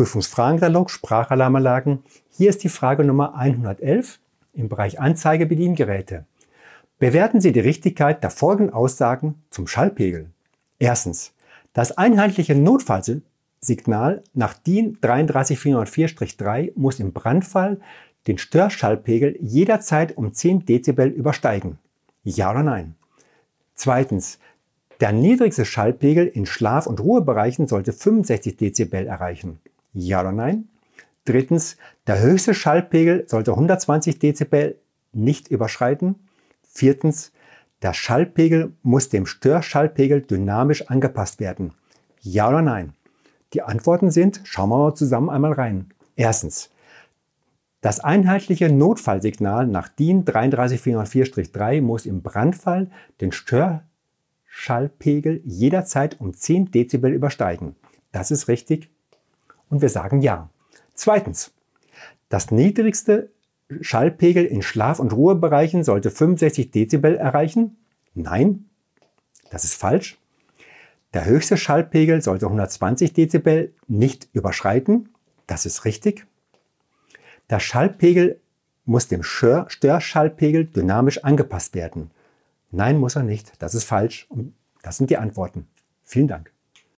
Prüfungsfragenkatalog Sprachalarmanlagen. Hier ist die Frage Nummer 111 im Bereich Anzeige Bediengeräte. Bewerten Sie die Richtigkeit der folgenden Aussagen zum Schallpegel. Erstens. Das einheitliche Notfallsignal nach DIN 33404-3 muss im Brandfall den Störschallpegel jederzeit um 10 Dezibel übersteigen. Ja oder nein? Zweitens. Der niedrigste Schallpegel in Schlaf- und Ruhebereichen sollte 65 Dezibel erreichen. Ja oder nein? Drittens, der höchste Schallpegel sollte 120 Dezibel nicht überschreiten. Viertens, der Schallpegel muss dem Störschallpegel dynamisch angepasst werden. Ja oder nein? Die Antworten sind, schauen wir mal zusammen einmal rein. Erstens, das einheitliche Notfallsignal nach DIN 33404-3 muss im Brandfall den Stör Schallpegel jederzeit um 10 Dezibel übersteigen. Das ist richtig und wir sagen ja. Zweitens, das niedrigste Schallpegel in Schlaf- und Ruhebereichen sollte 65 Dezibel erreichen. Nein, das ist falsch. Der höchste Schallpegel sollte 120 Dezibel nicht überschreiten. Das ist richtig. Der Schallpegel muss dem Störschallpegel dynamisch angepasst werden. Nein, muss er nicht. Das ist falsch. Und das sind die Antworten. Vielen Dank.